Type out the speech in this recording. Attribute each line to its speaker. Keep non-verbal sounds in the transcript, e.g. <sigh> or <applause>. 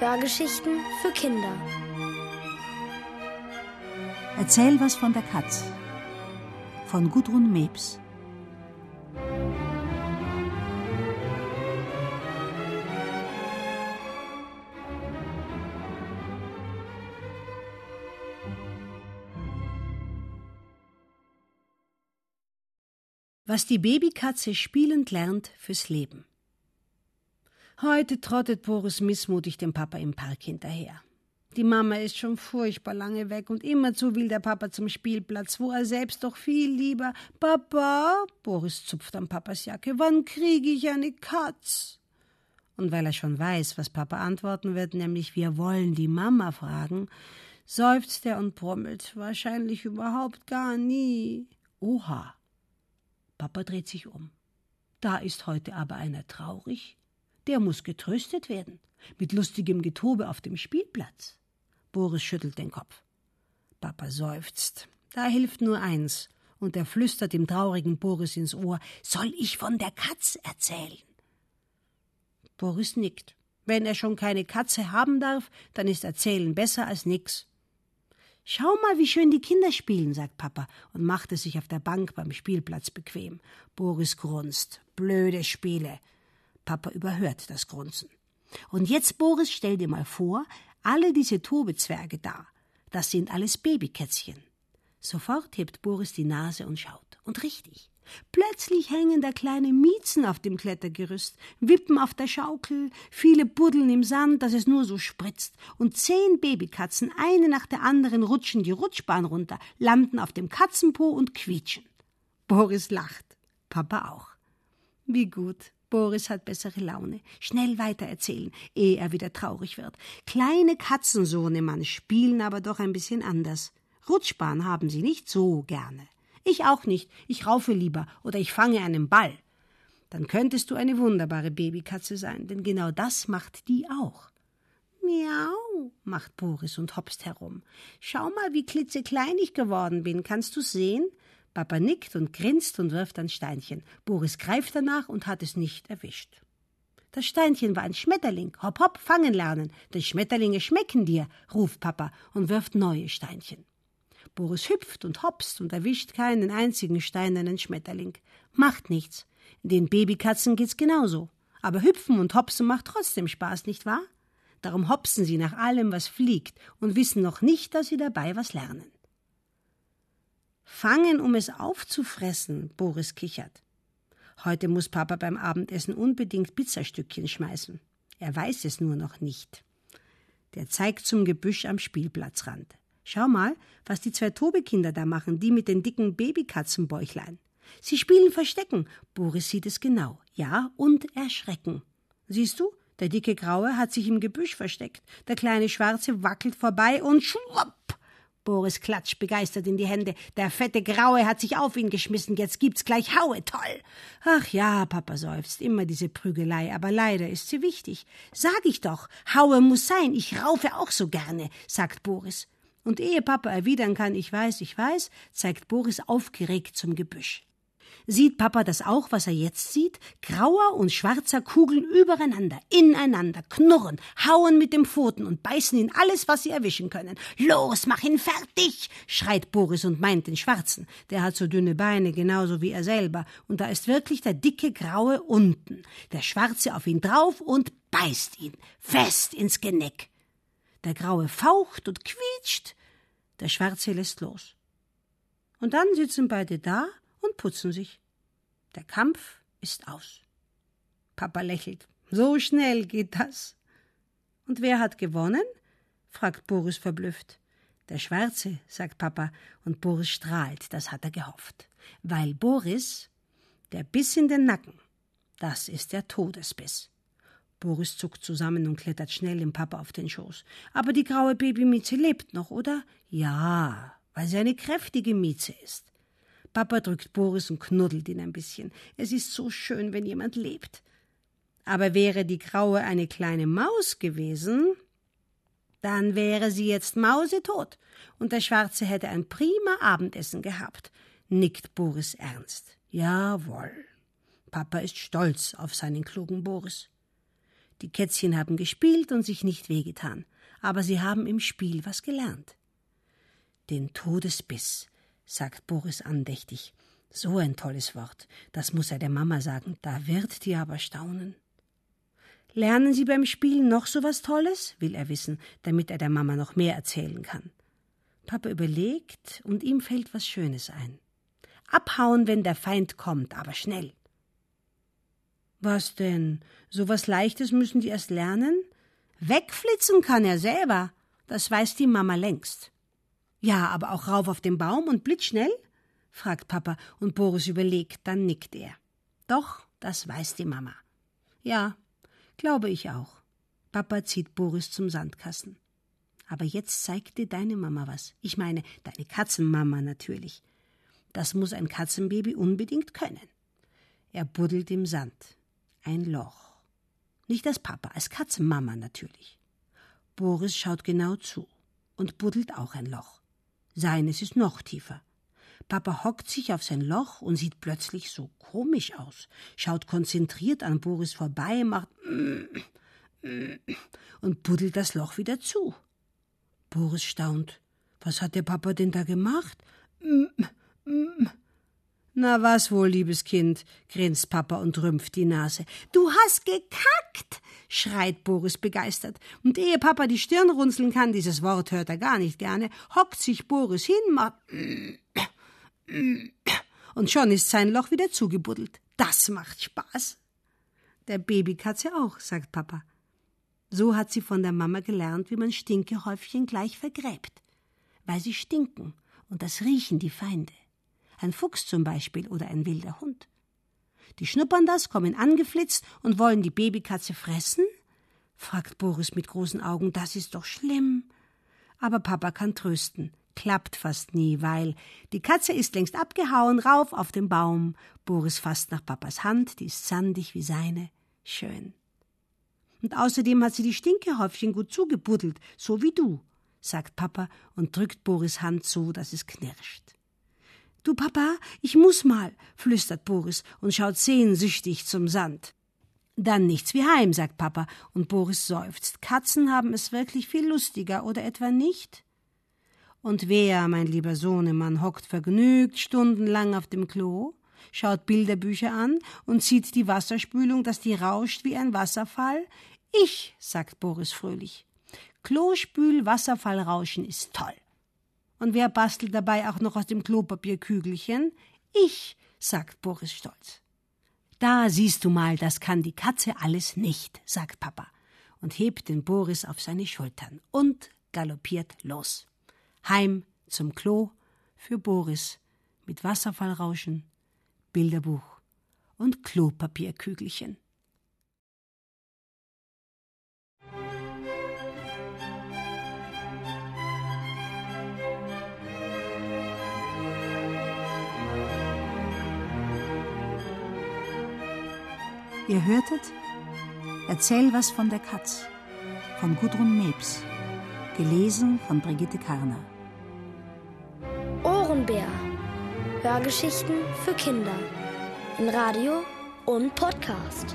Speaker 1: Hörgeschichten für Kinder.
Speaker 2: Erzähl was von der Katz. Von Gudrun Mebs. Was die Babykatze spielend lernt fürs Leben. Heute trottet Boris missmutig dem Papa im Park hinterher. Die Mama ist schon furchtbar lange weg und immerzu will der Papa zum Spielplatz, wo er selbst doch viel lieber. Papa, Boris zupft an Papas Jacke, wann kriege ich eine Katz? Und weil er schon weiß, was Papa antworten wird, nämlich wir wollen die Mama fragen, seufzt er und brummelt, wahrscheinlich überhaupt gar nie. Oha. Papa dreht sich um. Da ist heute aber einer traurig der muss getröstet werden. Mit lustigem Getobe auf dem Spielplatz. Boris schüttelt den Kopf. Papa seufzt. Da hilft nur eins. Und er flüstert dem traurigen Boris ins Ohr: Soll ich von der Katz erzählen? Boris nickt. Wenn er schon keine Katze haben darf, dann ist Erzählen besser als nix. Schau mal, wie schön die Kinder spielen, sagt Papa und machte sich auf der Bank beim Spielplatz bequem. Boris grunzt. Blöde Spiele. Papa überhört das Grunzen. Und jetzt, Boris, stell dir mal vor, alle diese Tobezwerge da, das sind alles Babykätzchen. Sofort hebt Boris die Nase und schaut. Und richtig. Plötzlich hängen da kleine Miezen auf dem Klettergerüst, wippen auf der Schaukel, viele buddeln im Sand, dass es nur so spritzt, und zehn Babykatzen, eine nach der anderen, rutschen die Rutschbahn runter, landen auf dem Katzenpo und quietschen. Boris lacht, Papa auch. Wie gut, Boris hat bessere Laune. Schnell weitererzählen, ehe er wieder traurig wird. Kleine Katzensohnemann spielen aber doch ein bisschen anders. Rutschbahn haben sie nicht so gerne. Ich auch nicht. Ich raufe lieber oder ich fange einen Ball. Dann könntest du eine wunderbare Babykatze sein, denn genau das macht die auch. Miau, macht Boris und hopst herum. Schau mal, wie klitzeklein ich geworden bin. Kannst du sehen? Papa nickt und grinst und wirft ein Steinchen. Boris greift danach und hat es nicht erwischt. Das Steinchen war ein Schmetterling. Hopp, hopp, fangen lernen, denn Schmetterlinge schmecken dir, ruft Papa und wirft neue Steinchen. Boris hüpft und hopst und erwischt keinen einzigen steinernen Schmetterling. Macht nichts. Den Babykatzen geht's genauso. Aber hüpfen und hopsen macht trotzdem Spaß, nicht wahr? Darum hopsen sie nach allem, was fliegt und wissen noch nicht, dass sie dabei was lernen. Fangen, um es aufzufressen, Boris kichert. Heute muss Papa beim Abendessen unbedingt Pizzastückchen schmeißen. Er weiß es nur noch nicht. Der zeigt zum Gebüsch am Spielplatzrand. Schau mal, was die zwei Tobekinder da machen, die mit den dicken Babykatzenbäuchlein. Sie spielen Verstecken. Boris sieht es genau. Ja, und erschrecken. Siehst du, der dicke Graue hat sich im Gebüsch versteckt. Der kleine Schwarze wackelt vorbei und schwupp Boris klatscht begeistert in die Hände. Der fette Graue hat sich auf ihn geschmissen. Jetzt gibt's gleich Haue. Toll. Ach ja, Papa seufzt. Immer diese Prügelei. Aber leider ist sie wichtig. Sag ich doch. Haue muss sein. Ich raufe auch so gerne, sagt Boris. Und ehe Papa erwidern kann, ich weiß, ich weiß, zeigt Boris aufgeregt zum Gebüsch. Sieht Papa das auch, was er jetzt sieht? Grauer und schwarzer Kugeln übereinander, ineinander, knurren, hauen mit dem Pfoten und beißen in alles, was sie erwischen können. Los, mach ihn fertig! schreit Boris und meint den Schwarzen. Der hat so dünne Beine, genauso wie er selber. Und da ist wirklich der dicke Graue unten. Der Schwarze auf ihn drauf und beißt ihn fest ins Genick. Der Graue faucht und quietscht. Der Schwarze lässt los. Und dann sitzen beide da und putzen sich. Der Kampf ist aus. Papa lächelt. So schnell geht das. Und wer hat gewonnen? fragt Boris verblüfft. Der Schwarze, sagt Papa, und Boris strahlt, das hat er gehofft. Weil Boris, der Biss in den Nacken, das ist der Todesbiss. Boris zuckt zusammen und klettert schnell dem Papa auf den Schoß. Aber die graue Babymieze lebt noch, oder? Ja, weil sie eine kräftige Mieze ist. Papa drückt Boris und knuddelt ihn ein bisschen. Es ist so schön, wenn jemand lebt. Aber wäre die Graue eine kleine Maus gewesen, dann wäre sie jetzt mausetot und der Schwarze hätte ein prima Abendessen gehabt, nickt Boris ernst. Jawohl. Papa ist stolz auf seinen klugen Boris. Die Kätzchen haben gespielt und sich nicht wehgetan, aber sie haben im Spiel was gelernt. Den Todesbiss, sagt Boris andächtig. So ein tolles Wort. Das muss er der Mama sagen. Da wird die aber staunen. Lernen Sie beim Spielen noch so was Tolles? will er wissen, damit er der Mama noch mehr erzählen kann. Papa überlegt und ihm fällt was Schönes ein. Abhauen, wenn der Feind kommt, aber schnell. Was denn? So was Leichtes müssen die erst lernen? Wegflitzen kann er selber. Das weiß die Mama längst. Ja, aber auch rauf auf den Baum und blitzschnell? fragt Papa und Boris überlegt, dann nickt er. Doch, das weiß die Mama. Ja, glaube ich auch. Papa zieht Boris zum Sandkasten. Aber jetzt zeigt dir deine Mama was. Ich meine, deine Katzenmama natürlich. Das muss ein Katzenbaby unbedingt können. Er buddelt im Sand. Ein Loch. Nicht als Papa, als Katzenmama natürlich. Boris schaut genau zu und buddelt auch ein Loch. Seines ist noch tiefer. Papa hockt sich auf sein Loch und sieht plötzlich so komisch aus, schaut konzentriert an Boris vorbei, macht <clears throat> und buddelt das Loch wieder zu. Boris staunt. Was hat der Papa denn da gemacht? Na was wohl, liebes Kind, grinst Papa und rümpft die Nase. Du hast gekackt, schreit Boris begeistert. Und ehe Papa die Stirn runzeln kann, dieses Wort hört er gar nicht gerne, hockt sich Boris hin, macht und schon ist sein Loch wieder zugebuddelt. Das macht Spaß. Der Babykatze auch, sagt Papa. So hat sie von der Mama gelernt, wie man Stinkehäufchen gleich vergräbt. Weil sie stinken, und das riechen die Feinde. Ein Fuchs zum Beispiel oder ein wilder Hund. Die schnuppern das, kommen angeflitzt und wollen die Babykatze fressen? fragt Boris mit großen Augen. Das ist doch schlimm. Aber Papa kann trösten klappt fast nie, weil die Katze ist längst abgehauen, rauf auf den Baum. Boris fasst nach Papas Hand, die ist sandig wie seine. Schön. Und außerdem hat sie die Stinkehäufchen gut zugebuddelt, so wie du, sagt Papa und drückt Boris Hand so, dass es knirscht. Du Papa, ich muss mal, flüstert Boris und schaut sehnsüchtig zum Sand. Dann nichts wie heim, sagt Papa, und Boris seufzt. Katzen haben es wirklich viel lustiger, oder etwa nicht? Und wer, mein lieber Sohnemann, hockt vergnügt stundenlang auf dem Klo, schaut Bilderbücher an und sieht die Wasserspülung, dass die rauscht wie ein Wasserfall? Ich, sagt Boris fröhlich. Klospül, Wasserfallrauschen ist toll. Und wer bastelt dabei auch noch aus dem Klopapierkügelchen? Ich, sagt Boris stolz. Da siehst du mal, das kann die Katze alles nicht, sagt Papa und hebt den Boris auf seine Schultern und galoppiert los. Heim zum Klo für Boris mit Wasserfallrauschen, Bilderbuch und Klopapierkügelchen.
Speaker 3: Ihr hörtet Erzähl was von der Katz von Gudrun Mebs, gelesen von Brigitte Karner.
Speaker 1: Ohrenbär. Hörgeschichten für Kinder. In Radio und Podcast.